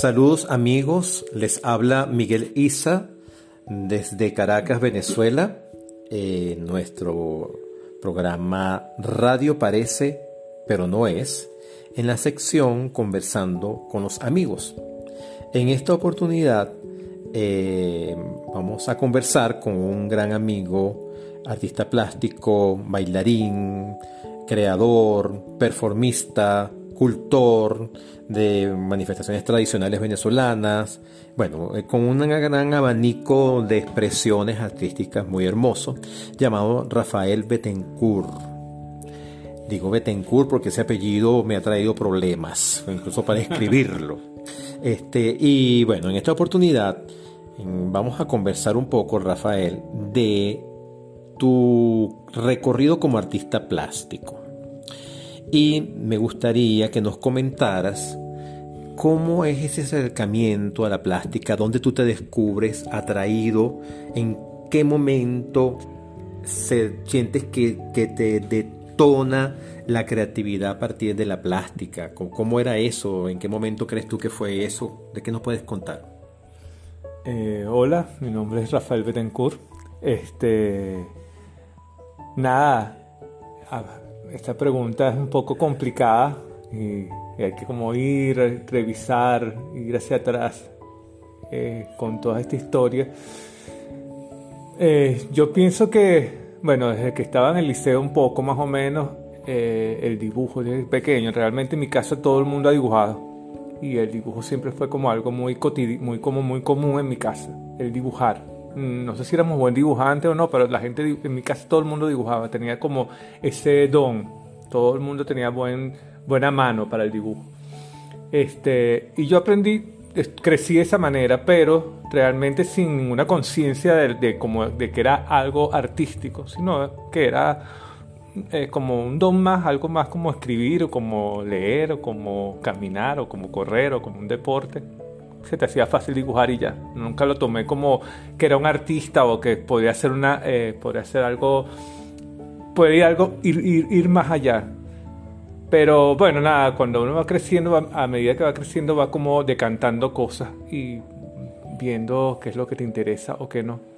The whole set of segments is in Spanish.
Saludos amigos, les habla Miguel Isa desde Caracas, Venezuela, en nuestro programa Radio Parece, pero no es, en la sección Conversando con los amigos. En esta oportunidad eh, vamos a conversar con un gran amigo, artista plástico, bailarín, creador, performista, cultor de manifestaciones tradicionales venezolanas, bueno, eh, con un gran abanico de expresiones artísticas muy hermoso, llamado Rafael Betancourt. Digo Betancourt porque ese apellido me ha traído problemas, incluso para escribirlo. Este, y bueno, en esta oportunidad vamos a conversar un poco, Rafael, de tu recorrido como artista plástico. Y me gustaría que nos comentaras cómo es ese acercamiento a la plástica, dónde tú te descubres atraído, en qué momento sientes que, te detona la creatividad a partir de la plástica, cómo era eso, en qué momento crees tú que fue eso, de qué nos puedes contar. Eh, hola, mi nombre es Rafael Betancourt. Este, Nada, esta pregunta es un poco complicada y, hay que como ir, revisar, ir hacia atrás eh, con toda esta historia. Eh, yo pienso que, bueno, desde que estaba en el liceo un poco más o menos, eh, el dibujo desde pequeño, realmente en mi casa todo el mundo ha dibujado y el dibujo siempre fue como algo muy, muy, como muy común en mi casa, el dibujar. Mm, no sé si éramos buen dibujante o no, pero la gente en mi casa todo el mundo dibujaba, tenía como ese don, todo el mundo tenía buen, buena mano para el dibujo. Este, y yo aprendí, crecí de esa manera, pero realmente sin ninguna conciencia de, como, de que era algo artístico, sino que era eh, como un don más, algo más como escribir o como leer o como caminar o como correr o como un deporte se te hacía fácil dibujar y ya. Nunca lo tomé como que era un artista o que podía hacer una, eh, podía hacer algo, podía algo ir, ir, más allá. Pero bueno, nada, cuando uno va creciendo, a medida que va creciendo, va como decantando cosas y viendo qué es lo que te interesa o qué no.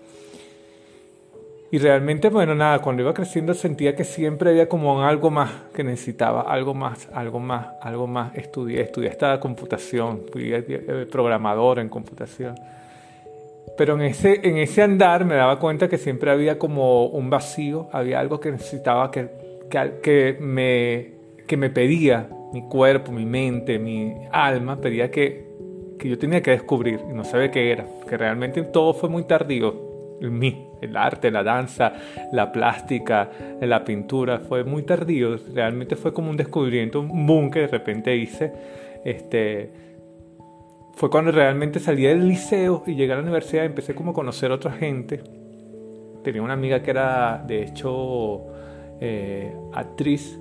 Y realmente, bueno, nada, cuando iba creciendo sentía que siempre había como algo más que necesitaba, algo más, algo más, algo más. Estudié, estudié esta computación, fui eh, programador en computación. Pero en ese, en ese andar me daba cuenta que siempre había como un vacío, había algo que necesitaba que, que, que me, que me pedía mi cuerpo, mi mente, mi alma, pedía que, que yo tenía que descubrir y no sabía qué era, que realmente todo fue muy tardío en mí, el arte, la danza, la plástica, la pintura, fue muy tardío, realmente fue como un descubrimiento, un boom que de repente hice. Este, fue cuando realmente salí del liceo y llegué a la universidad empecé como a conocer a otra gente. Tenía una amiga que era, de hecho, eh, actriz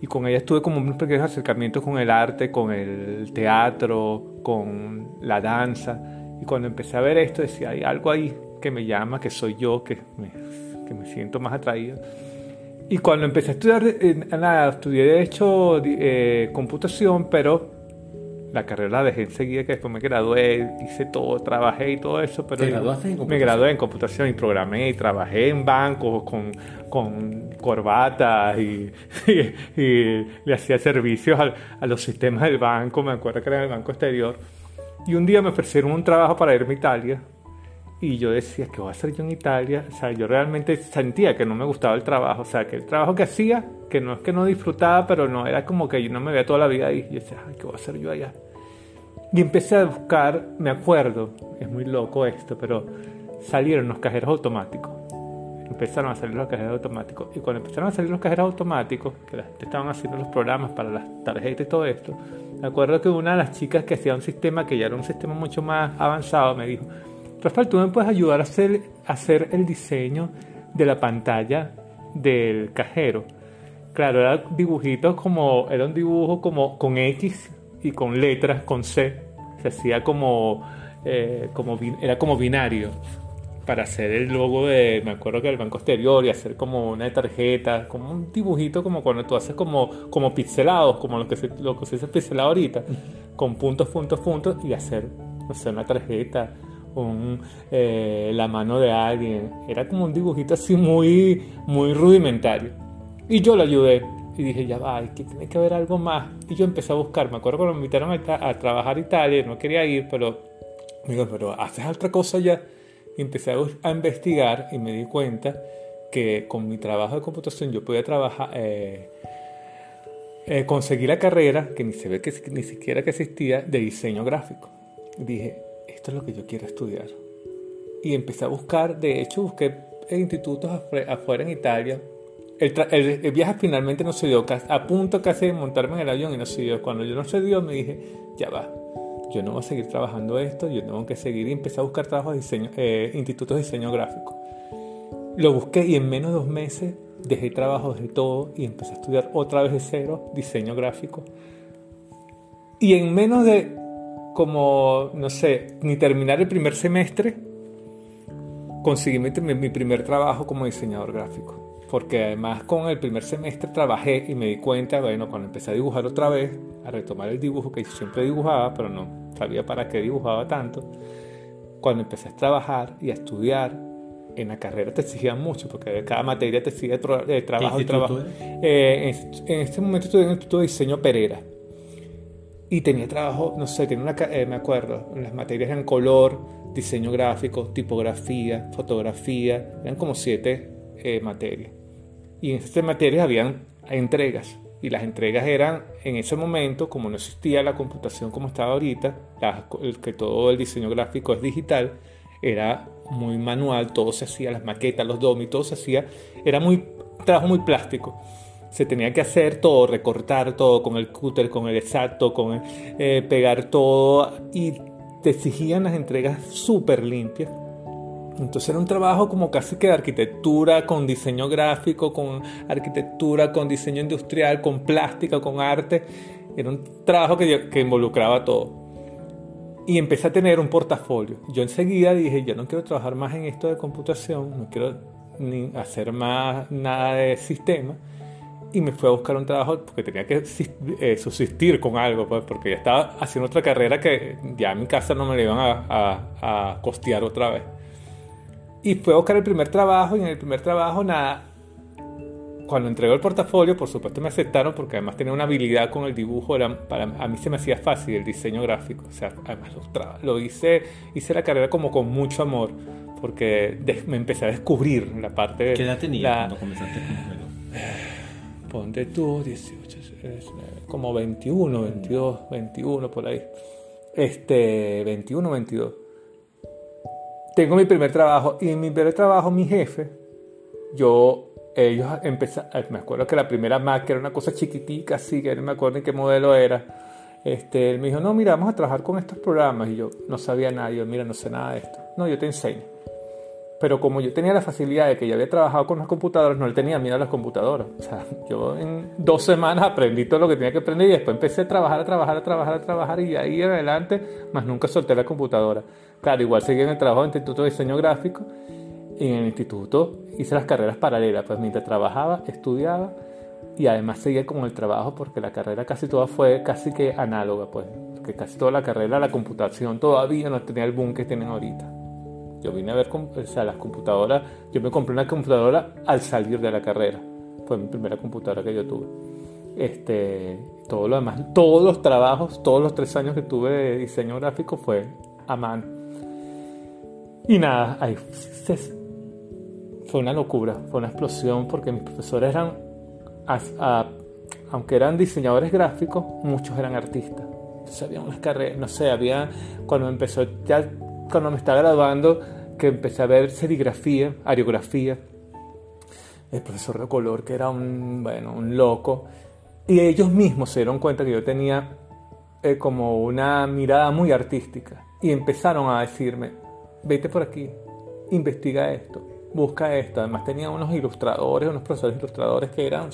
y con ella estuve como unos pequeños acercamientos con el arte, con el teatro, con la danza. Y cuando empecé a ver esto decía, hay algo ahí que me llama, que soy yo, que me, que me siento más atraído. Y cuando empecé a estudiar, eh, nada, estudié de hecho eh, computación, pero la carrera la dejé enseguida, que después me gradué, hice todo, trabajé y todo eso, pero me gradué en computación y programé y trabajé en bancos con, con corbatas y, y, le hacía servicios a, a, los sistemas del banco, me acuerdo que era el banco exterior. Y un día me ofrecieron un trabajo para irme a Italia y yo decía, ¿qué voy a hacer yo en Italia? O sea, yo realmente sentía que no me gustaba el trabajo. O sea, que el trabajo que hacía, que no es que no disfrutaba, pero no era como que yo no me veía toda la vida ahí. Yo decía, ¿qué voy a hacer yo allá? Y empecé a buscar, me acuerdo, es muy loco esto, pero salieron los cajeros automáticos. Empezaron a salir los cajeros automáticos. Y cuando empezaron a salir los cajeros automáticos, que la gente estaban haciendo los programas para las tarjetas y todo esto, me acuerdo que una de las chicas que hacía un sistema que ya era un sistema mucho más avanzado me dijo, Rafael, ¿tú me puedes ayudar a hacer, hacer el diseño de la pantalla del cajero? Claro, era dibujitos como, era un dibujo como con X y con letras, con C. Se hacía como, eh, como era como binario. para hacer el logo de, me acuerdo que el banco exterior y hacer como una tarjeta, como un dibujito como cuando tú haces como, como pixelados, como lo que se, lo que se hace pixelado ahorita, con puntos, puntos, puntos y hacer, no sé, una tarjeta, un, eh, la mano de alguien. Era como un dibujito así muy, muy rudimentario. Y yo lo ayudé. Y dije, ya va, que tiene que haber algo más. Y yo empecé a buscar. Me acuerdo cuando me invitaron a, a trabajar a Italia, no quería ir, pero digo, pero haces otra cosa ya. Y empecé a, investigar y me di cuenta que con mi trabajo de computación yo podía trabajar, eh, eh, conseguí la carrera, que ni se ve que ni siquiera que existía, de diseño gráfico. dije, esto es lo que yo quiero estudiar. Y empecé a buscar, de hecho busqué institutos afuera en Italia. El, el, viaje finalmente no se dio, a punto casi de montarme en el avión y no se dio. Cuando yo no se dio, me dije, ya va, yo no voy a seguir trabajando esto, yo tengo que seguir y empecé a buscar trabajos de diseño, eh, institutos de diseño gráfico. Lo busqué y en menos de dos meses dejé trabajo, de todo y empecé a estudiar otra vez de cero diseño gráfico. Y en menos de como, no sé, ni terminar el primer semestre, conseguí mi, mi primer trabajo como diseñador gráfico porque además con el primer semestre trabajé y me di cuenta, bueno, cuando empecé a dibujar otra vez, a retomar el dibujo que siempre dibujaba, pero no sabía para qué dibujaba tanto, cuando empecé a trabajar y a estudiar, en la carrera te exigían mucho, porque cada materia te exige de trabajo y trabajo. Eh, en, este momento estudié en el Instituto de Diseño Pereira. Y tenía trabajo, no sé, tenía una, eh, me acuerdo, las materias eran color, diseño gráfico, tipografía, fotografía, eran como siete eh, materias. Y en estas materias habían entregas. Y las entregas eran, en ese momento, como no existía la computación como estaba ahorita, que todo el diseño gráfico es digital, era muy manual, todo se hacía, las maquetas, los domis, todo se hacía, era muy trabajo muy plástico. Se tenía que hacer todo, recortar todo con el cúter, con el exacto, con eh, pegar todo y te exigían las entregas súper limpias entonces era un trabajo como casi que de arquitectura, con diseño gráfico, con arquitectura, con diseño industrial, con plástica, con arte. Era un trabajo que, que involucraba todo. Y empecé a tener un portafolio. Yo enseguida dije, yo no quiero trabajar más en esto de computación, no quiero ni hacer más nada de sistema. Y me fui a buscar un trabajo porque tenía que eh, subsistir con algo, pues, porque ya estaba haciendo otra carrera que ya en mi casa no me la iban a costear otra vez. Y fue a buscar el primer trabajo y en el primer trabajo nada. Cuando entregó el portafolio, por supuesto me aceptaron porque además tenía una habilidad con el dibujo. Era, para, a mí se me hacía fácil el diseño gráfico. O sea, además lo, lo hice, hice la carrera como con mucho amor porque me empecé a descubrir la parte de... ¿Qué edad tenías cuando comenzaste con el Ponte tú, 18, como 21, 22, 21 por ahí. Este, 21, 22 tengo mi primer trabajo y en mi primer trabajo mi jefe, yo, ellos empezaron, eh, me acuerdo que la primera Mac era una cosa chiquitica así, que no me acuerdo en qué modelo era. Este, él me dijo, no, mira, vamos a trabajar con estos programas. Y yo no sabía nada, yo, mira, no sé nada de esto. No, yo te enseño. Pero como yo tenía la facilidad de que ya había trabajado con las computadoras, no le tenía miedo a las computadoras. O sea, yo en dos semanas aprendí todo lo que tenía que aprender y después empecé a trabajar, a trabajar, a trabajar, a trabajar y ahí en adelante, más nunca solté la computadora. Claro, igual seguí en el trabajo en el Instituto de Diseño Gráfico y en el instituto hice las carreras paralelas, pues mientras trabajaba, estudiaba y además seguía con el trabajo porque la carrera casi toda fue casi que análoga, pues, que casi toda la carrera, la computación todavía no tenía el boom que tienen ahorita. Yo vine a ver, o sea, las computadoras, yo me compré una computadora al salir de la carrera, fue mi primera computadora que yo tuve. Este, todo lo demás, todos los trabajos, todos los tres años que tuve de diseño gráfico fue a mano y nada, ahí fue una locura, fue una explosión porque mis profesores eran, aunque eran diseñadores gráficos, muchos eran artistas. Entonces había unas carreras, no sé, había, cuando empezó, ya cuando me estaba graduando, que empecé a ver serigrafía, aerografía, el profesor de color que era un, bueno, un loco, y ellos mismos se dieron cuenta que yo tenía eh, como una mirada muy artística y empezaron a decirme, vete por aquí, investiga esto, busca esto. Además tenía unos ilustradores, unos profesores ilustradores que eran,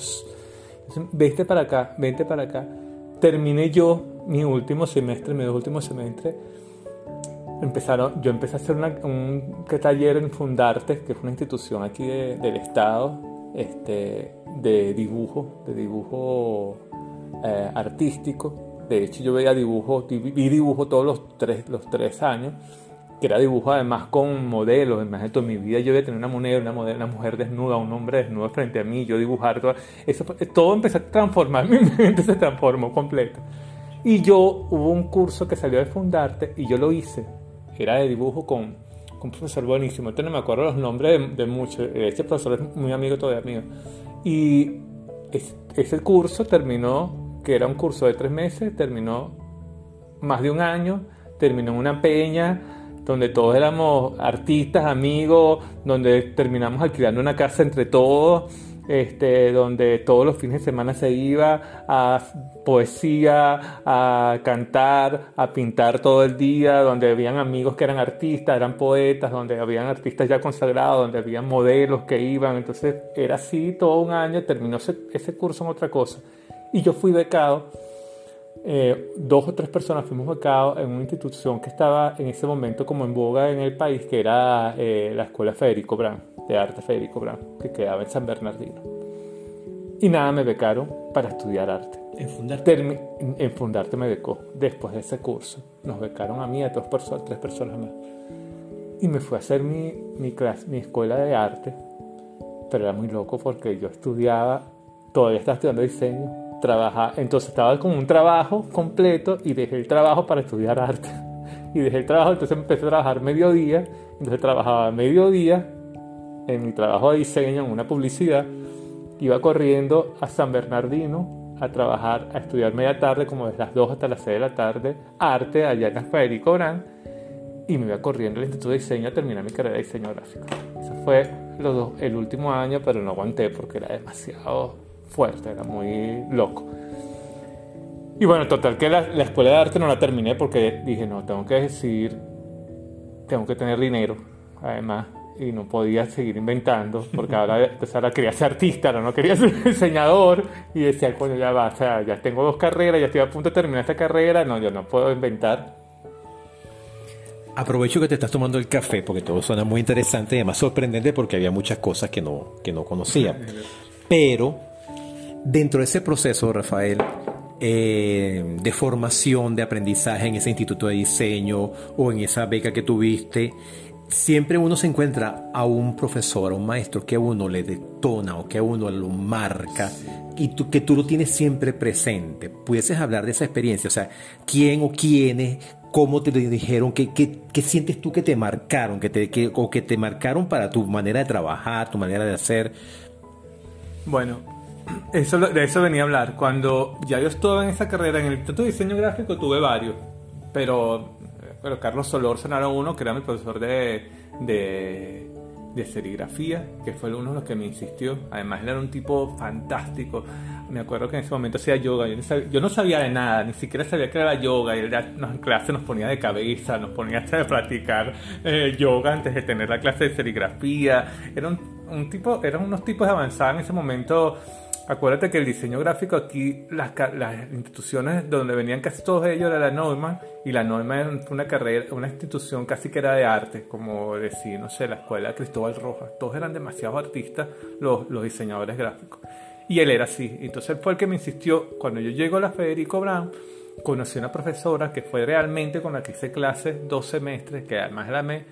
vete para acá, vete para acá. Terminé yo mi último semestre, mi último semestre, empezaron, yo empecé a hacer un taller en Fundarte, que es una institución aquí del Estado, este, de dibujo, de dibujo eh, artístico. De hecho, yo veía dibujo, vi dibujo todos los tres, los tres años, que era dibujo además con modelos. Además, en mi vida yo voy a tener una moneda, una, modelo, una mujer desnuda, un hombre desnudo frente a mí, yo dibujar todo. Eso, todo empezó a transformar, mi mente se transformó completo. Y yo hubo un curso que salió de Fundarte y yo lo hice. Era de dibujo con, con un profesor buenísimo. Entonces no me acuerdo los nombres de, muchos. Este profesor es muy amigo todavía mío. Y ese curso terminó, que era un curso de tres meses, terminó más de un año, terminó en una peña donde todos éramos artistas, amigos, donde terminamos alquilando una casa entre todos este, donde todos los fines de semana se iba a poesía, a cantar, a pintar todo el día, donde habían amigos que eran artistas, eran poetas, donde habían artistas ya consagrados, donde habían modelos que iban. Entonces era así todo un año, terminó ese, curso en otra cosa. Y yo fui becado. Eh, dos o tres personas fuimos becados en una institución que estaba en ese momento como en boga en el país, que era eh, la Escuela Federico Brand de arte Federico Brown, que quedaba en San Bernardino. Y nada, me becaron para estudiar arte. ¿En Fundarte? en Fundarte me becó. Después de ese curso, nos becaron a mí, a dos personas, tres personas más. Y me fui a hacer mi, mi, clase, mi escuela de arte. Pero era muy loco porque yo estudiaba, todavía estaba estudiando diseño, trabajaba, entonces estaba con un trabajo completo y dejé el trabajo para estudiar arte. Y dejé el trabajo, entonces empecé a trabajar mediodía, entonces trabajaba mediodía en mi trabajo de diseño, en una publicidad, iba corriendo a San Bernardino a trabajar, a estudiar media tarde, como desde las 2 hasta las 6 de la tarde, arte allá en Federico Gran, y me iba corriendo al Instituto de Diseño a terminar mi carrera de diseño gráfico. Eso fue el último año, pero no aguanté porque era demasiado fuerte, era muy loco. Y bueno, total que la, la escuela de arte no la terminé porque dije, no, tengo que decidir, tengo que tener dinero, además y no podía seguir inventando, porque ahora, pues ahora quería ser artista, no, no quería ser diseñador, y decía, coño, ya va, o sea, ya tengo dos carreras, ya estoy a punto de terminar esta carrera, no, yo no puedo inventar. Aprovecho que te estás tomando el café, porque todo suena muy interesante y además sorprendente porque había muchas cosas que no, que no conocía. Pero dentro de ese proceso, Rafael, eh, de formación, de aprendizaje en ese instituto de diseño o en esa beca que tuviste, siempre uno se encuentra a un profesor, a un maestro que a uno le detona o que a uno lo marca y tú, que tú lo tienes siempre presente. ¿Pudieses hablar de esa experiencia? O sea, ¿quién o quiénes? ¿Cómo te dijeron? ¿Qué, qué, sientes tú que te marcaron? Que te, o que te marcaron para tu manera de trabajar, tu manera de hacer. Bueno, eso, de eso venía a hablar. Cuando ya yo estaba en esa carrera, en el Instituto de Diseño Gráfico tuve varios, pero pero Carlos Solórzano era uno que era mi profesor de, de, de, serigrafía, que fue uno de los que me insistió. Además, era un tipo fantástico. Me acuerdo que en ese momento hacía yoga. Yo no sabía, de nada, ni siquiera sabía que era yoga. Y él en clase nos ponía de cabeza, nos ponía hasta de practicar eh, yoga antes de tener la clase de serigrafía. Era un, tipo, eran unos tipos de avanzada en ese momento Acuérdate que el diseño gráfico aquí, las, las, instituciones donde venían casi todos ellos era la Norma, y la Norma era una carrera, una institución casi que era de arte, como decir, no sé, la escuela Cristóbal Rojas. Todos eran demasiados artistas, los, los diseñadores gráficos. Y él era así. Entonces él fue el que me insistió. Cuando yo llego a la Federico Brown, conocí a una profesora que fue realmente con la que hice clases dos semestres, que además la amé.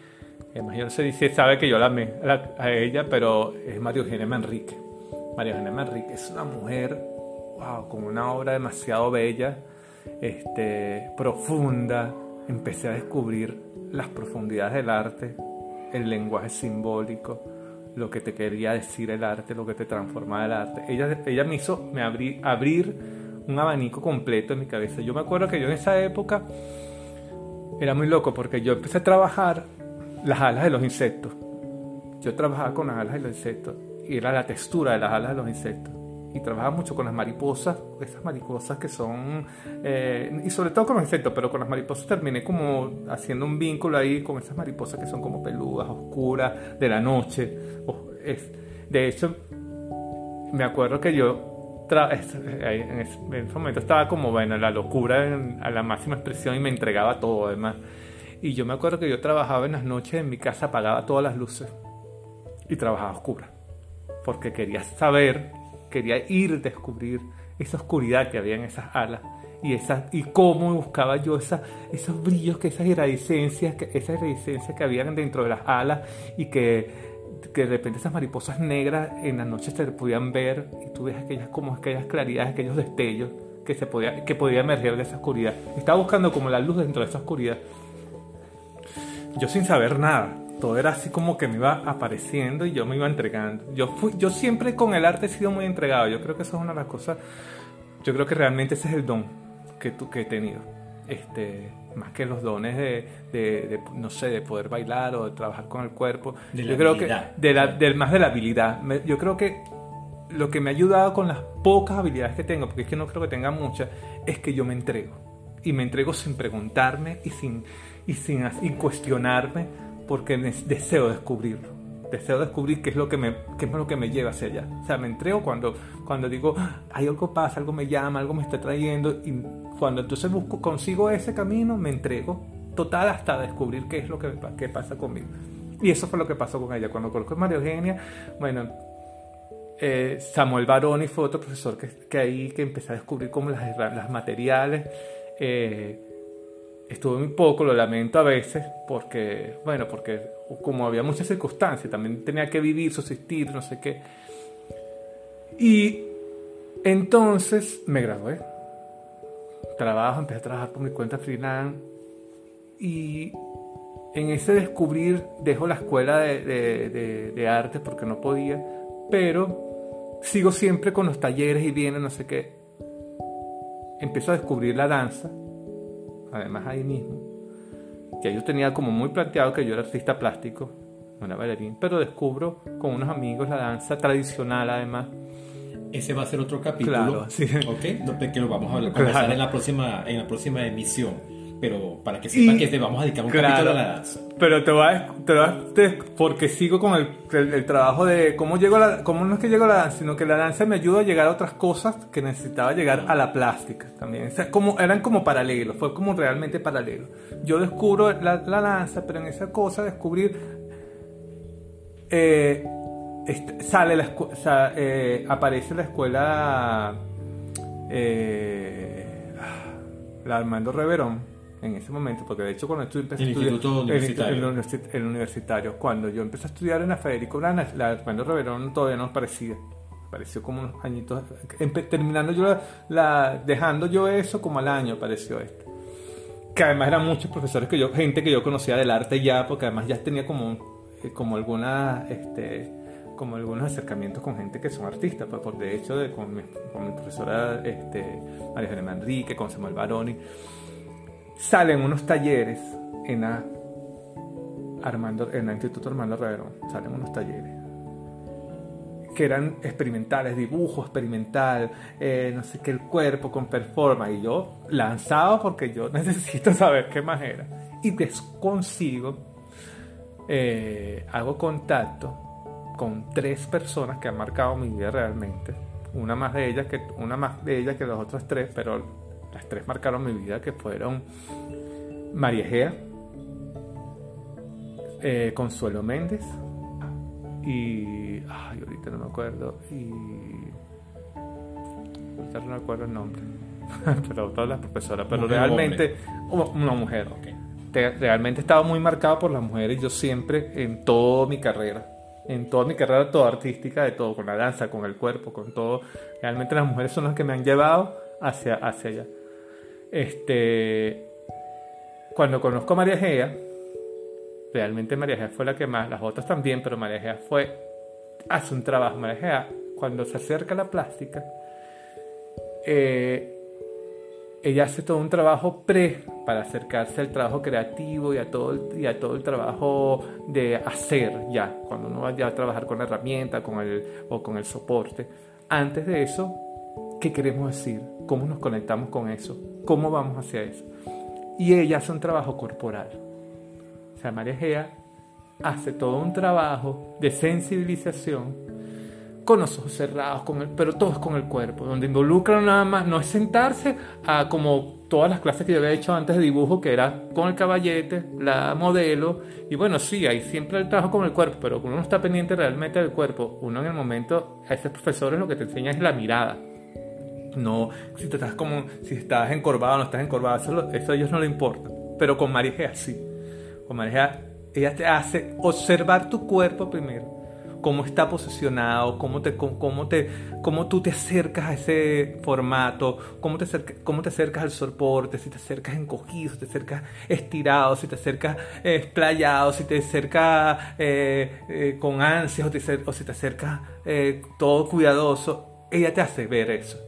Además, yo no sé sabe que yo la amé a ella, pero es Mario Eugenia Manrique. María Eugenia Manrique es una mujer con una obra demasiado bella, este, profunda. Empecé a descubrir las profundidades del arte, el lenguaje simbólico, lo que te quería decir el arte, lo que te transformaba el arte. Ella, ella me hizo me abrí, abrir un abanico completo en mi cabeza. Yo me acuerdo que yo en esa época era muy loco porque yo empecé a trabajar las alas de los insectos. Yo trabajaba con las alas de los insectos y era la textura de las alas de los insectos. Y trabajaba mucho con las mariposas, esas mariposas que son, eh, y sobre todo con los insectos, pero con las mariposas terminé como haciendo un vínculo ahí con esas mariposas que son como peludas, oscuras, de la noche. Es, de hecho, me acuerdo que yo en ese momento estaba como, bueno, la locura a la máxima expresión y me entregaba todo, además. Y yo me acuerdo que yo trabajaba en las noches en mi casa, apagaba todas las luces y trabajaba oscura. Porque quería saber, quería ir a descubrir esa oscuridad que había en esas alas y, esa, y cómo buscaba yo esa, esos brillos, que esas iridescencias, que, esas iridescencias que habían dentro de las alas y que, que de repente esas mariposas negras en las noches se podían ver y tú ves aquellas, como aquellas claridades, aquellos destellos que, se podía, que podía emerger de esa oscuridad. Estaba buscando como la luz dentro de esa oscuridad. Yo sin saber nada, todo era así como que me iba apareciendo y yo me iba entregando. Yo, fui, yo siempre con el arte he sido muy entregado. Yo creo que eso es una de las cosas. Yo creo que realmente ese es el don que, tú, que he tenido. Este, más que los dones de, de, no sé, de poder bailar o de trabajar con el cuerpo. De yo creo habilidad. que de la, del- más de la habilidad. Me- yo creo que lo que me ha ayudado con las pocas habilidades que tengo, porque es que no creo que tenga muchas, es que yo me entrego. Y me entrego sin preguntarme y sin, y sin, y cuestionarme, porque deseo descubrirlo. Deseo descubrir qué es lo que me, qué es lo que me lleva hacia allá. O sea, me entrego cuando, cuando digo, "Ah, hay algo pasa, algo me llama, algo me está trayendo. Y cuando entonces busco, consigo ese camino, me entrego total hasta descubrir qué es lo que, qué pasa conmigo. Y eso fue lo que pasó con ella. Cuando conozco a María Eugenia, bueno, eh, Samuel Baroni fue otro profesor que, que ahí que empecé a descubrir como las, las materiales. Eh, estuve muy poco, lo lamento a veces, porque, bueno, porque como había muchas circunstancias, también tenía que vivir, subsistir, no sé qué. Y entonces me gradué. Trabajo, empecé a trabajar por mi cuenta freelance y en ese descubrir dejo la escuela de, de, de- de arte porque no podía, pero sigo siempre con los talleres y viene no sé qué. Empiezo a descubrir la danza, además ahí mismo. Ya yo tenía como muy planteado que yo era artista plástico, una bailarín, pero descubro con unos amigos la danza tradicional además. Ese va a ser otro capítulo. Claro, sí. Ok, que lo vamos a hablar- Claro. en, la próxima, en la próxima emisión. Pero para que sepan Y- que te vamos a dedicar un Claro. capítulo a la danza. Pero te voy a, te te- porque sigo con el, el- el trabajo de cómo llego a la, cómo no es que llego a la danza, sino que la danza me ayuda a llegar a otras cosas que necesitaba llegar a la plástica también. O sea, como, eran como paralelos, fue como realmente paralelo. Yo descubro la, la danza, pero en esa cosa descubrir eh, est- sale la sea, eh, aparece la escuela eh, la Armando Reverón en ese momento, porque de hecho cuando empecé El a estudiar- Instituto el- Universitario. el universi- el universitario, cuando yo empecé a estudiar en la Federico Urana, la Armando Reverón todavía no parecía. Pareció como unos añitos. empe- terminando yo la, la- dejando yo eso como al año apareció esto. Que además eran muchos profesores que yo, gente que yo conocía del arte ya, porque además ya tenía como, eh, como alguna, este, como algunos acercamientos con gente que son artistas, pues, por de hecho de, con, mi, con mi profesora este, María José Manrique, con Samuel Baroni, salen unos talleres en la Armando, en el Instituto Armando Reverón, salen unos talleres que eran experimentales, dibujo experimental, eh, no sé qué, el cuerpo con performance. Y yo lanzado porque yo necesito saber qué más era. Y consigo, eh, hago contacto con tres personas que han marcado mi vida realmente. Una más de ellas que, una más de ellas que las otras tres, pero las tres marcaron mi vida, que fueron María Egea, eh, Consuelo Méndez y. Ay, ahorita no me acuerdo. Y. Ahorita no me acuerdo el nombre. pero todas las profesoras. Pero ¿Mujer o realmente. Una una mujer. Te- Realmente estaba muy marcado por las mujeres. Yo siempre, en toda mi carrera, en toda mi carrera, toda artística, de todo, con la danza, con el cuerpo, con todo. Realmente las mujeres son las que me han llevado hacia, hacia allá. Este. Cuando conozco a María Gea, realmente María Gea fue la que más, las otras también, pero María Gea fue, hace un trabajo. María Gea, cuando se acerca a la plástica, eh, ella hace todo un trabajo pre para acercarse al trabajo creativo y a todo el, y a todo el trabajo de hacer ya, cuando uno vaya a trabajar con la herramienta con el, o con el soporte. Antes de eso, ¿qué queremos decir? ¿Cómo nos conectamos con eso? ¿Cómo vamos hacia eso? Y ella hace un trabajo corporal. O sea, María Gea hace todo un trabajo de sensibilización con los ojos cerrados, con el, pero todo es con el cuerpo, donde involucran nada más, no es sentarse a como todas las clases que yo había hecho antes de dibujo, que era con el caballete, la modelo, y bueno, sí, hay siempre el trabajo con el cuerpo, pero uno no está pendiente realmente del cuerpo, uno en el momento, a ese profesores lo que te enseña es la mirada. No, si estás como, si estás encorvado o no estás encorvado, eso, a ellos no le importa. Pero con María es así. Con María, ella te hace observar tu cuerpo primero cómo está posicionado, cómo, te, cómo, te, cómo tú te acercas a ese formato, cómo te, cómo te acercas al soporte, si te acercas encogido, si te acercas estirado, si te acercas explayado, si te acercas eh, eh, con ansias o, si te acercas eh, todo cuidadoso. Ella te hace ver eso.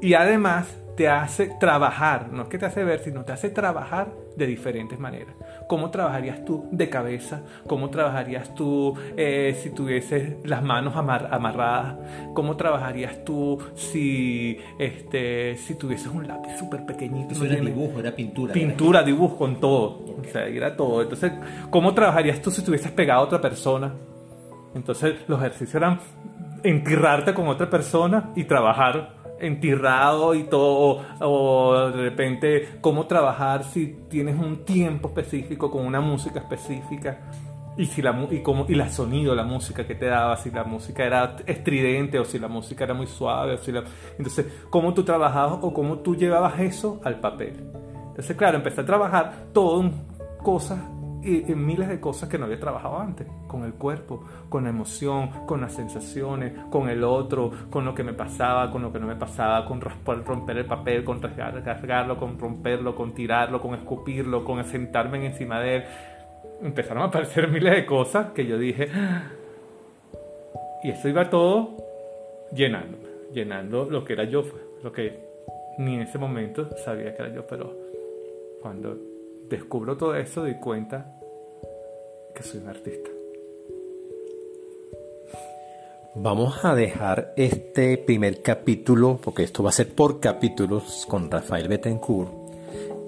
Y además te hace trabajar, no es que te hace ver, sino te hace trabajar de diferentes maneras. ¿Cómo trabajarías tú de cabeza? ¿Cómo trabajarías tú eh, si tuvieses las manos amarradas? ¿Cómo trabajarías tú si, este, si tuvieses un lápiz súper pequeñito? Eso era dibujo, era pintura. Pintura, dibujo, con todo. O sea, era todo. Entonces, ¿cómo trabajarías tú si tuvieses pegado a otra persona? Entonces, los ejercicios eran entirrarte con otra persona y trabajar entirrado y todo, o, de repente cómo trabajar si tienes un tiempo específico con una música específica y si la y cómo y la sonido la música que te daba si la música era estridente o si la música era muy suave o si la, entonces cómo tú trabajabas o cómo tú llevabas eso al papel. Entonces claro empecé a trabajar todo cosas y, miles de cosas que no había trabajado antes, con el cuerpo, con la emoción, con las sensaciones, con el otro, con lo que me pasaba, con lo que no me pasaba, con romper el papel, con rasgarlo, con romperlo, con tirarlo, con escupirlo, con sentarme encima de él. Empezaron a aparecer miles de cosas que yo dije, ah". y eso iba todo llenando, llenando lo que era yo, lo que ni en ese momento sabía que era yo, pero cuando descubro todo eso, doy cuenta que soy un artista. Vamos a dejar este primer capítulo, porque esto va a ser por capítulos con Rafael Bettencourt,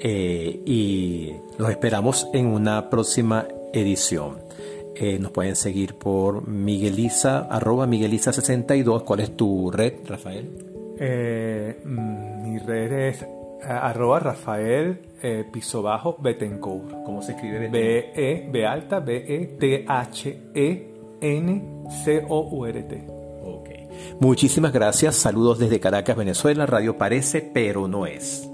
eh, y los esperamos en una próxima edición. Eh, nos pueden seguir por Miguelisa, arroba Miguelisa62. ¿Cuál es tu red, Rafael? Eh, mm, mi red es arroba Rafael eh, piso bajo Betencourt. ¿Cómo se escribe? B E B alta B E T H E N C O U R T. Ok. Muchísimas gracias. Saludos desde Caracas, Venezuela. Radio parece, pero no es.